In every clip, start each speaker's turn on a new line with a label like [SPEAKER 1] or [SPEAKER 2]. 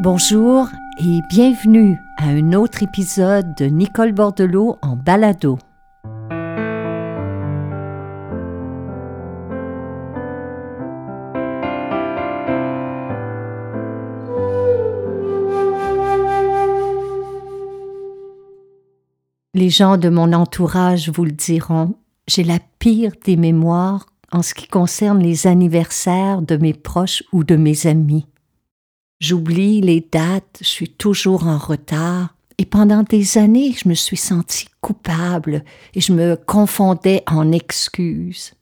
[SPEAKER 1] Bonjour et bienvenue à un autre épisode de Nicole Bordelot en balado. Les gens de mon entourage vous le diront, j'ai la pire des mémoires en ce qui concerne les anniversaires de mes proches ou de mes amis. J'oublie les dates, je suis toujours en retard, et pendant des années, je me suis sentie coupable et je me confondais en excuses.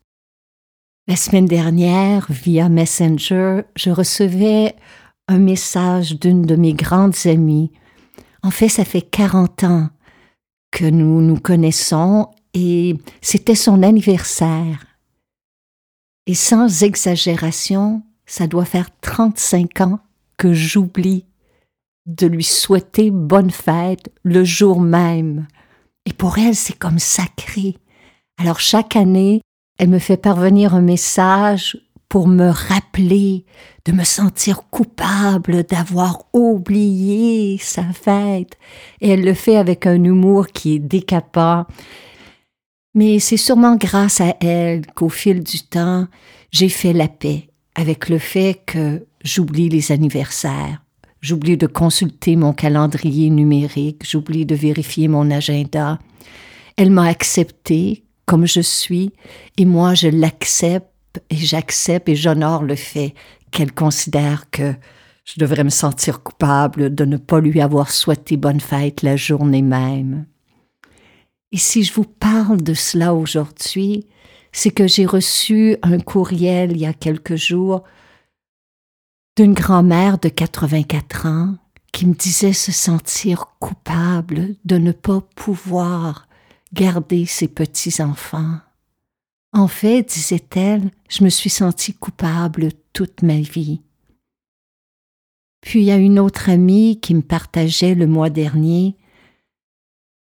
[SPEAKER 1] La semaine dernière, via Messenger, je recevais un message d'une de mes grandes amies. En fait, ça fait 40 ans que nous nous connaissons et c'était son anniversaire. Et sans exagération, ça doit faire 35 ans que j'oublie de lui souhaiter bonne fête le jour même. Et pour elle, c'est comme sacré. Alors chaque année, elle me fait parvenir un message pour me rappeler de me sentir coupable d'avoir oublié sa fête. Et elle le fait avec un humour qui est décapant. Mais c'est sûrement grâce à elle qu'au fil du temps, j'ai fait la paix avec le fait que j'oublie les anniversaires, j'oublie de consulter mon calendrier numérique, j'oublie de vérifier mon agenda. Elle m'a accepté comme je suis et moi je l'accepte et j'accepte et j'honore le fait qu'elle considère que je devrais me sentir coupable de ne pas lui avoir souhaité bonne fête la journée même. Et si je vous parle de cela aujourd'hui, c'est que j'ai reçu un courriel il y a quelques jours d'une grand-mère de 84 ans qui me disait se sentir coupable de ne pas pouvoir garder ses petits-enfants. En fait, disait-elle, je me suis sentie coupable toute ma vie. Puis il y a une autre amie qui me partageait le mois dernier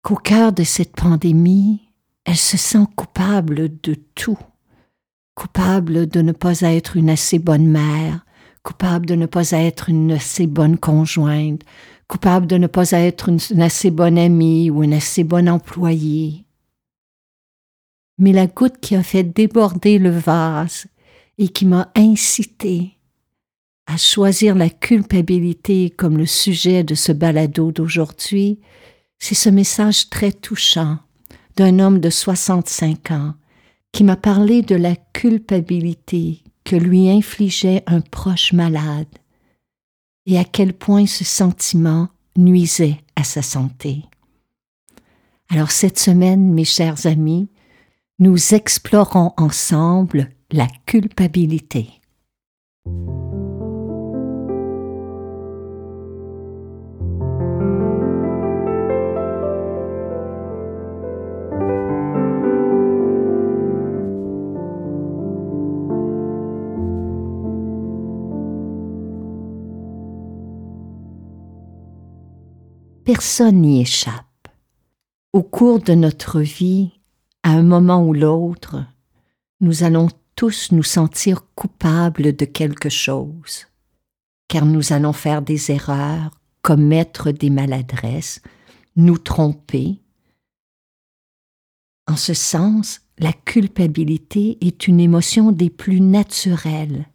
[SPEAKER 1] qu'au cœur de cette pandémie, elle se sent coupable de tout, coupable de ne pas être une assez bonne mère, coupable de ne pas être une assez bonne conjointe, coupable de ne pas être une, assez bonne amie ou une assez bonne employée. Mais la goutte qui a fait déborder le vase et qui m'a incité à choisir la culpabilité comme le sujet de ce balado d'aujourd'hui, c'est ce message très touchant d'un homme de 65 ans qui m'a parlé de la culpabilité que lui infligeait un proche malade et à quel point ce sentiment nuisait à sa santé. Alors cette semaine, mes chers amis, nous explorons ensemble la culpabilité. Personne n'y échappe. Au cours de notre vie, à un moment ou l'autre, nous allons tous nous sentir coupables de quelque chose, car nous allons faire des erreurs, commettre des maladresses, nous tromper. En ce sens, la culpabilité est une émotion des plus naturelles.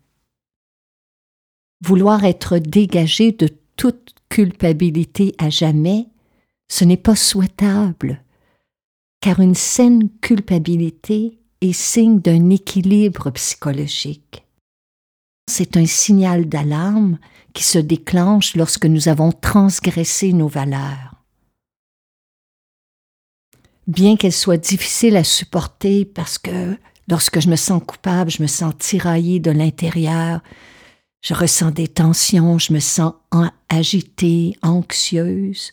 [SPEAKER 1] Vouloir être dégagé de toute culpabilité à jamais, ce n'est pas souhaitable, car une saine culpabilité est signe d'un équilibre psychologique. C'est un signal d'alarme qui se déclenche lorsque nous avons transgressé nos valeurs. Bien qu'elle soit difficile à supporter parce que lorsque je me sens coupable, je me sens tiraillée de l'intérieur, je ressens des tensions, je me sens agitée, anxieuse.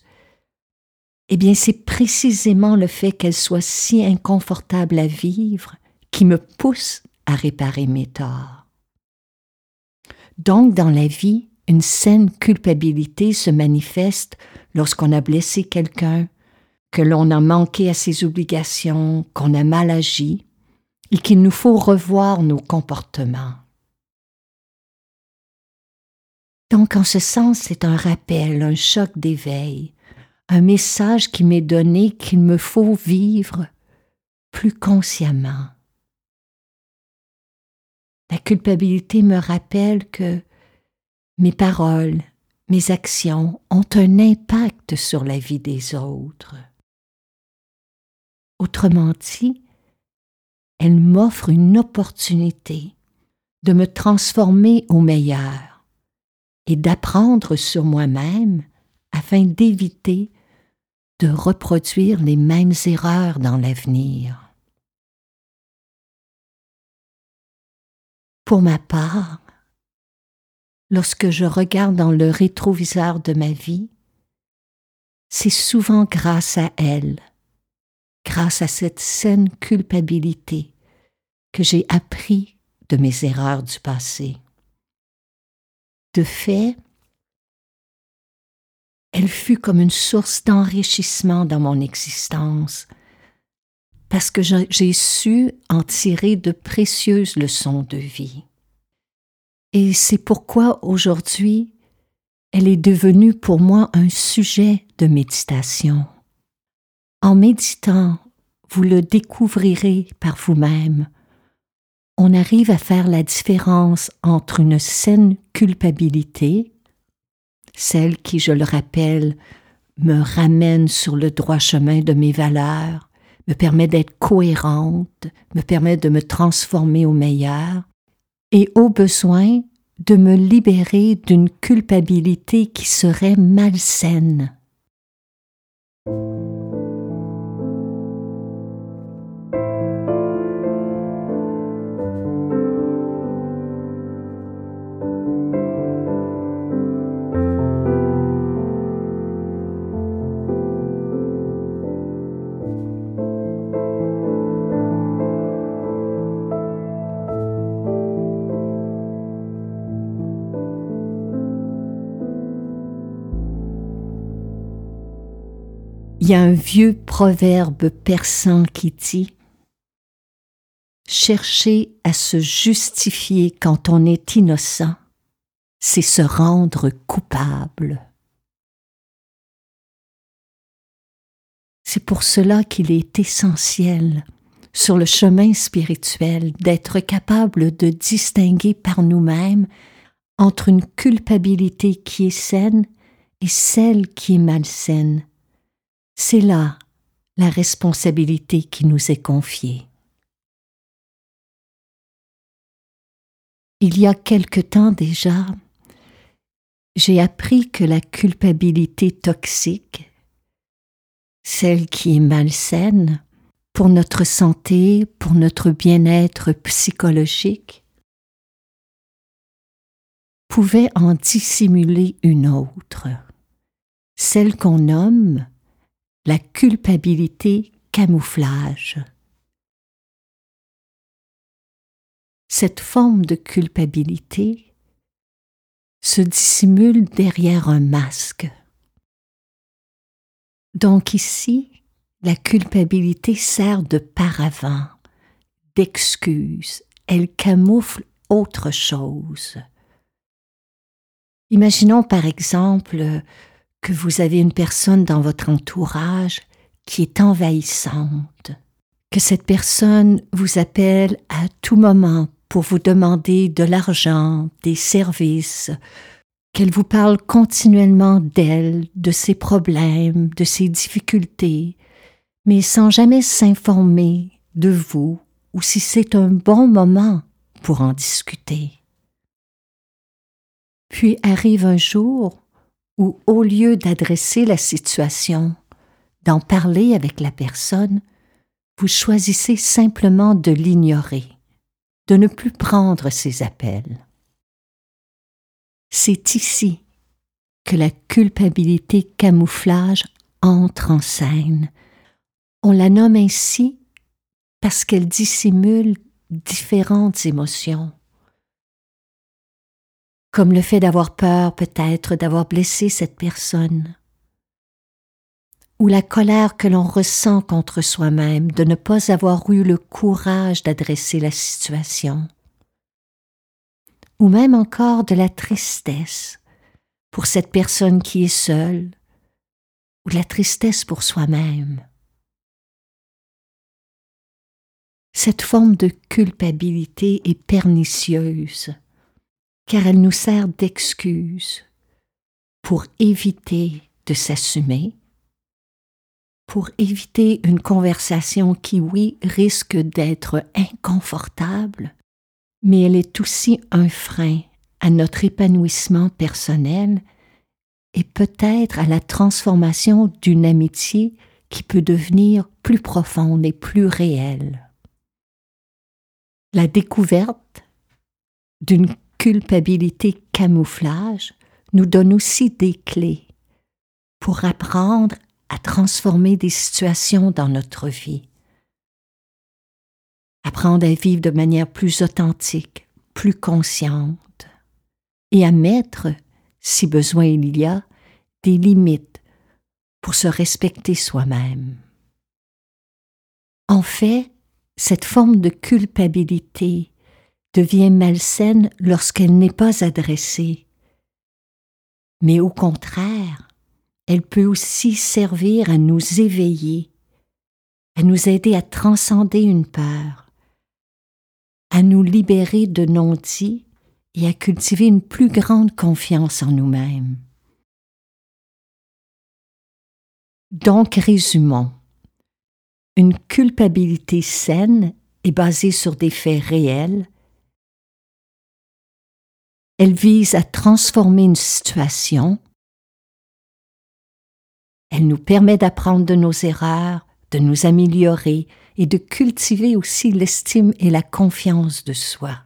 [SPEAKER 1] Eh bien, c'est précisément le fait qu'elle soit si inconfortable à vivre qui me pousse à réparer mes torts. Donc, dans la vie, une saine culpabilité se manifeste lorsqu'on a blessé quelqu'un, que l'on a manqué à ses obligations, qu'on a mal agi, et qu'il nous faut revoir nos comportements. Donc en ce sens, c'est un rappel, un choc d'éveil, un message qui m'est donné qu'il me faut vivre plus consciemment. La culpabilité me rappelle que mes paroles, mes actions ont un impact sur la vie des autres. Autrement dit, elle m'offre une opportunité de me transformer au meilleur et d'apprendre sur moi-même afin d'éviter de reproduire les mêmes erreurs dans l'avenir. Pour ma part, lorsque je regarde dans le rétroviseur de ma vie, c'est souvent grâce à elle, grâce à cette saine culpabilité, que j'ai appris de mes erreurs du passé. De fait, elle fut comme une source d'enrichissement dans mon existence, parce que j'ai su en tirer de précieuses leçons de vie. Et c'est pourquoi aujourd'hui, elle est devenue pour moi un sujet de méditation. En méditant, vous le découvrirez par vous-même on arrive à faire la différence entre une saine culpabilité, celle qui, je le rappelle, me ramène sur le droit chemin de mes valeurs, me permet d'être cohérente, me permet de me transformer au meilleur, et au besoin de me libérer d'une culpabilité qui serait malsaine. Il y a un vieux proverbe persan qui dit Chercher à se justifier quand on est innocent, c'est se rendre coupable. C'est pour cela qu'il est essentiel, sur le chemin spirituel, d'être capable de distinguer par nous-mêmes entre une culpabilité qui est saine et celle qui est malsaine c'est là la responsabilité qui nous est confiée. Il y a quelque temps déjà, j'ai appris que la culpabilité toxique, celle qui est malsaine, pour notre santé, pour notre bien-être psychologique, pouvait en dissimuler une autre, celle qu'on nomme la culpabilité camouflage. Cette forme de culpabilité se dissimule derrière un masque. Donc ici, la culpabilité sert de paravent, d'excuse, elle camoufle autre chose. Imaginons par exemple que vous avez une personne dans votre entourage qui est envahissante, que cette personne vous appelle à tout moment pour vous demander de l'argent, des services, qu'elle vous parle continuellement d'elle, de ses problèmes, de ses difficultés, mais sans jamais s'informer de vous ou si c'est un bon moment pour en discuter. Puis arrive un jour où, au lieu d'adresser la situation, d'en parler avec la personne, vous choisissez simplement de l'ignorer, de ne plus prendre ses appels. C'est ici que la culpabilité camouflage entre en scène. On la nomme ainsi parce qu'elle dissimule différentes émotions comme le fait d'avoir peur peut-être d'avoir blessé cette personne, ou la colère que l'on ressent contre soi-même de ne pas avoir eu le courage d'adresser la situation, ou même encore de la tristesse pour cette personne qui est seule, ou de la tristesse pour soi-même. Cette forme de culpabilité est pernicieuse, car elle nous sert d'excuse pour éviter de s'assumer, pour éviter une conversation qui, oui, risque d'être inconfortable, mais elle est aussi un frein à notre épanouissement personnel et peut-être à la transformation d'une amitié qui peut devenir plus profonde et plus réelle. La découverte d'une culpabilité camouflage nous donne aussi des clés pour apprendre à transformer des situations dans notre vie. Apprendre à vivre de manière plus authentique, plus consciente, et à mettre, si besoin il y a, des limites pour se respecter soi-même. En fait, cette forme de culpabilité devient malsaine lorsqu'elle n'est pas adressée. Mais au contraire, elle peut aussi servir à nous éveiller, à nous aider à transcender une peur, à nous libérer de non-dits et à cultiver une plus grande confiance en nous-mêmes. Donc, résumons. Une culpabilité saine est basée sur des faits réels. Elle vise à transformer une situation. Elle nous permet d'apprendre de nos erreurs, de nous améliorer et de cultiver aussi l'estime et la confiance de soi.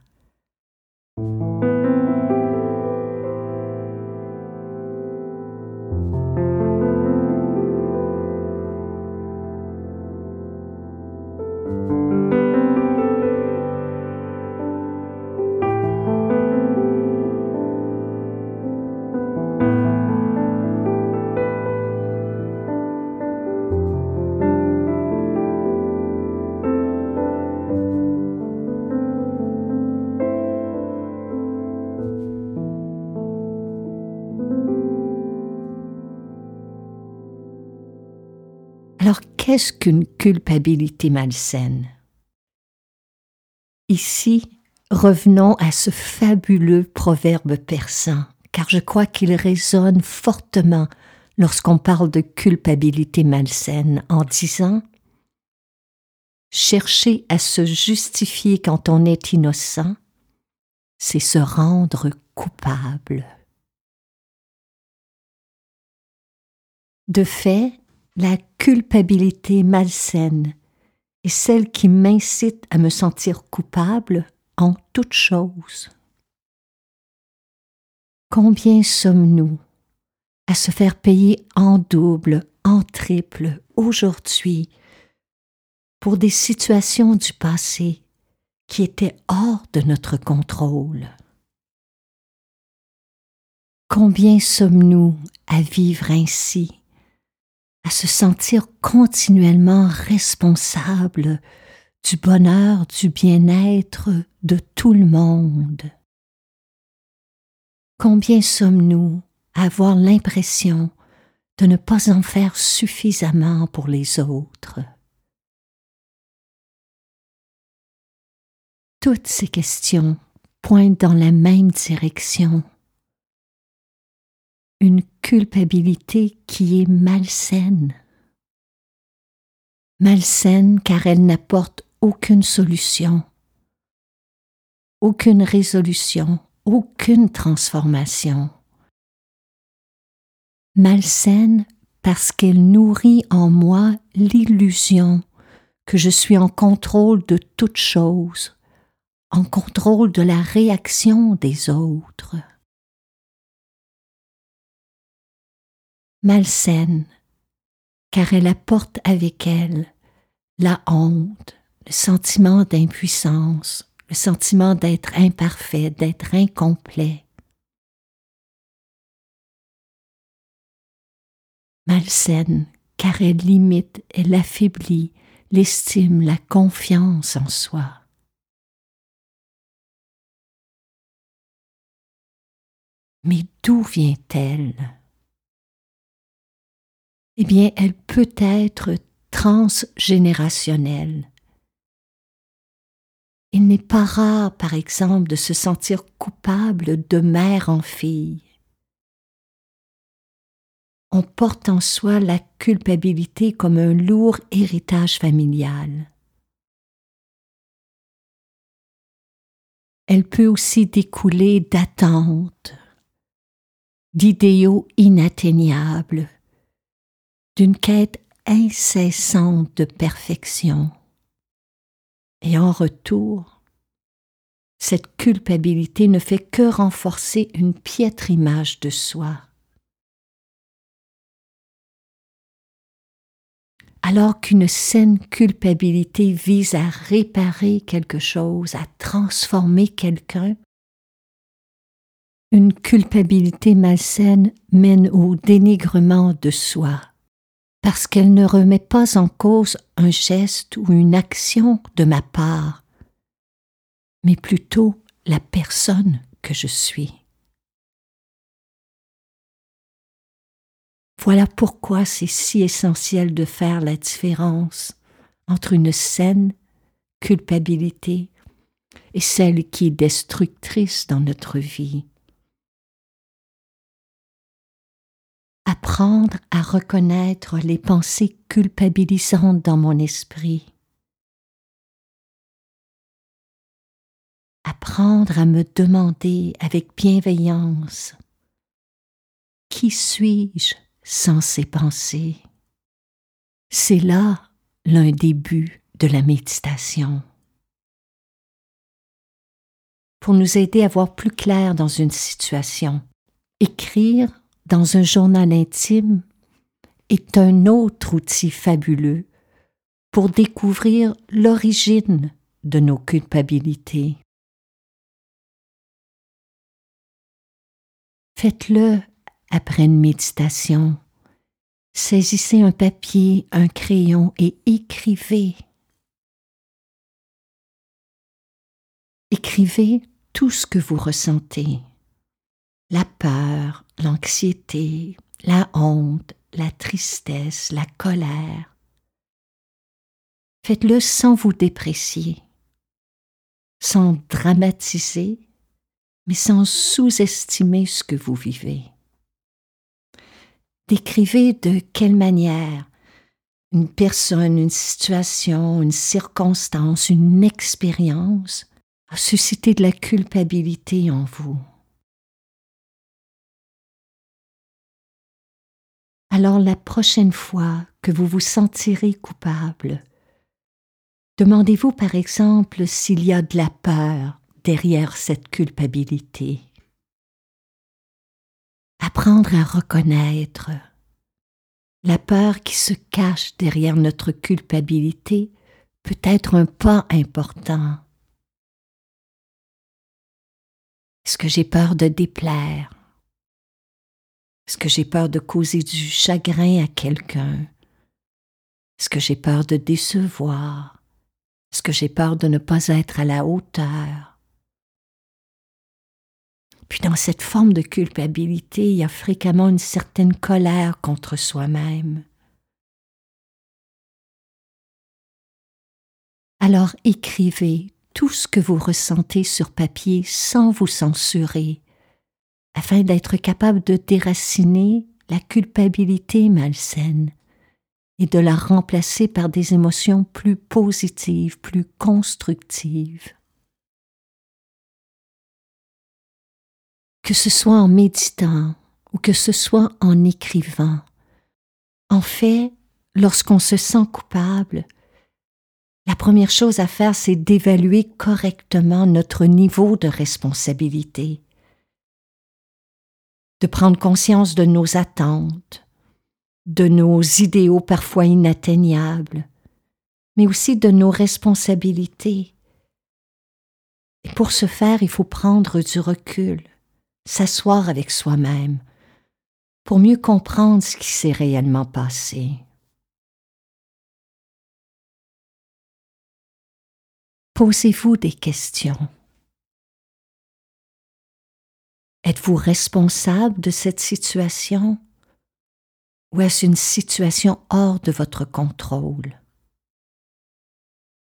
[SPEAKER 1] Qu'une culpabilité malsaine Ici, revenons à ce fabuleux proverbe persan, car je crois qu'il résonne fortement lorsqu'on parle de culpabilité malsaine en disant Chercher à se justifier quand on est innocent, c'est se rendre coupable. De fait, la culpabilité malsaine est celle qui m'incite à me sentir coupable en toute chose. Combien sommes-nous à se faire payer en double, en triple, aujourd'hui, pour des situations du passé qui étaient hors de notre contrôle? Combien sommes-nous à vivre ainsi à se sentir continuellement responsable du bonheur, du bien-être de tout le monde. Combien sommes-nous à avoir l'impression de ne pas en faire suffisamment pour les autres? Toutes ces questions pointent dans la même direction une culpabilité qui est malsaine. Malsaine car elle n'apporte aucune solution, aucune résolution, aucune transformation. Malsaine parce qu'elle nourrit en moi l'illusion que je suis en contrôle de toute chose, en contrôle de la réaction des autres. Malsaine, car elle apporte avec elle la honte, le sentiment d'impuissance, le sentiment d'être imparfait, d'être incomplet. Malsaine, car elle limite, elle affaiblit l'estime, la confiance en soi. Mais d'où vient-elle? Eh bien, elle peut être transgénérationnelle. Il n'est pas rare, par exemple, de se sentir coupable de mère en fille. On porte en soi la culpabilité comme un lourd héritage familial. Elle peut aussi découler d'attentes, d'idéaux inatteignables, d'une quête incessante de perfection. Et en retour, cette culpabilité ne fait que renforcer une piètre image de soi. Alors qu'une saine culpabilité vise à réparer quelque chose, à transformer quelqu'un, une culpabilité malsaine mène au dénigrement de soi, parce qu'elle ne remet pas en cause un geste ou une action de ma part, mais plutôt la personne que je suis. Voilà pourquoi c'est si essentiel de faire la différence entre une saine culpabilité et celle qui est destructrice dans notre vie. Apprendre à reconnaître les pensées culpabilisantes dans mon esprit. Apprendre à me demander avec bienveillance Qui suis-je sans ces pensées? C'est là l'un des buts de la méditation. Pour nous aider à voir plus clair dans une situation, écrire dans un journal intime est un autre outil fabuleux pour découvrir l'origine de nos culpabilités. Faites-le après une méditation. Saisissez un papier, un crayon et écrivez. Écrivez tout ce que vous ressentez la peur, l'anxiété, la honte, la tristesse, la colère. Faites-le sans vous déprécier, sans dramatiser, mais sans sous-estimer ce que vous vivez. Décrivez de quelle manière une personne, une situation, une circonstance, une expérience a suscité de la culpabilité en vous. Alors la prochaine fois que vous vous sentirez coupable, demandez-vous par exemple s'il y a de la peur derrière cette culpabilité. Apprendre à reconnaître la peur qui se cache derrière notre culpabilité peut être un pas important. Est-ce que j'ai peur de déplaire? Est-ce que j'ai peur de causer du chagrin à quelqu'un? Est-ce que j'ai peur de décevoir? Est-ce que j'ai peur de ne pas être à la hauteur? Puis dans cette forme de culpabilité, il y a fréquemment une certaine colère contre soi-même. Alors écrivez tout ce que vous ressentez sur papier sans vous censurer, afin d'être capable de déraciner la culpabilité malsaine et de la remplacer par des émotions plus positives, plus constructives. Que ce soit en méditant ou que ce soit en écrivant, en fait, lorsqu'on se sent coupable, la première chose à faire, c'est d'évaluer correctement notre niveau de responsabilité de prendre conscience de nos attentes, de nos idéaux parfois inatteignables, mais aussi de nos responsabilités. Et pour ce faire, il faut prendre du recul, s'asseoir avec soi-même, pour mieux comprendre ce qui s'est réellement passé. Posez-vous des questions. Êtes-vous responsable de cette situation ou est-ce une situation hors de votre contrôle?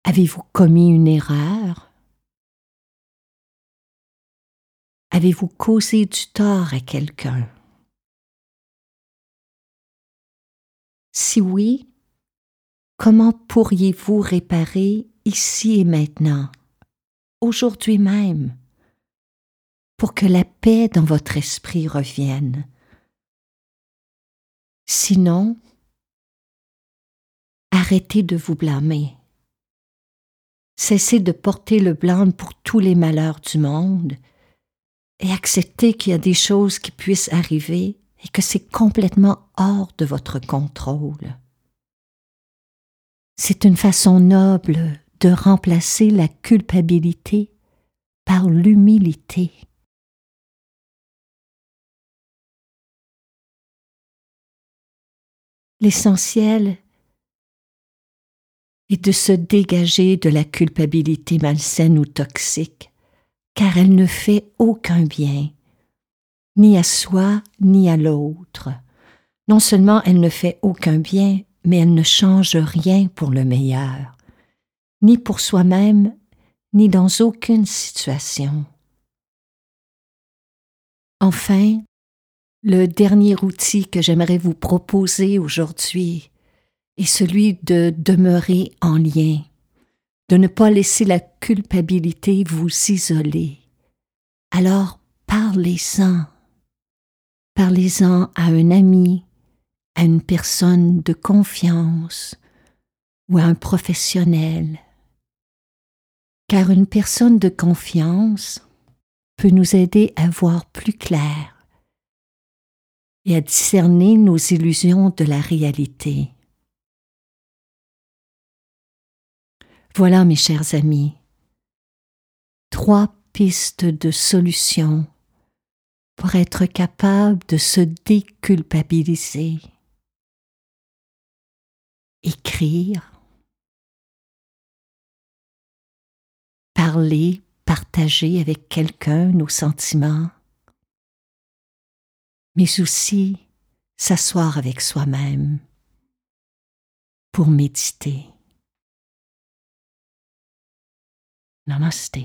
[SPEAKER 1] Avez-vous commis une erreur? Avez-vous causé du tort à quelqu'un? Si oui, comment pourriez-vous réparer ici et maintenant, aujourd'hui même? Pour que la paix dans votre esprit revienne. Sinon, arrêtez de vous blâmer. Cessez de porter le blâme pour tous les malheurs du monde et acceptez qu'il y a des choses qui puissent arriver et que c'est complètement hors de votre contrôle. C'est une façon noble de remplacer la culpabilité par l'humilité. L'essentiel est de se dégager de la culpabilité malsaine ou toxique, car elle ne fait aucun bien, ni à soi ni à l'autre. Non seulement elle ne fait aucun bien, mais elle ne change rien pour le meilleur, ni pour soi-même, ni dans aucune situation. Enfin, le dernier outil que j'aimerais vous proposer aujourd'hui est celui de demeurer en lien, de ne pas laisser la culpabilité vous isoler. Alors parlez-en. Parlez-en à un ami, à une personne de confiance ou à un professionnel. Car une personne de confiance peut nous aider à voir plus clair et à discerner nos illusions de la réalité. Voilà, mes chers amis, trois pistes de solutions pour être capable de se déculpabiliser. Écrire, parler, partager avec quelqu'un nos sentiments, mais aussi s'asseoir avec soi-même pour méditer. Namaste.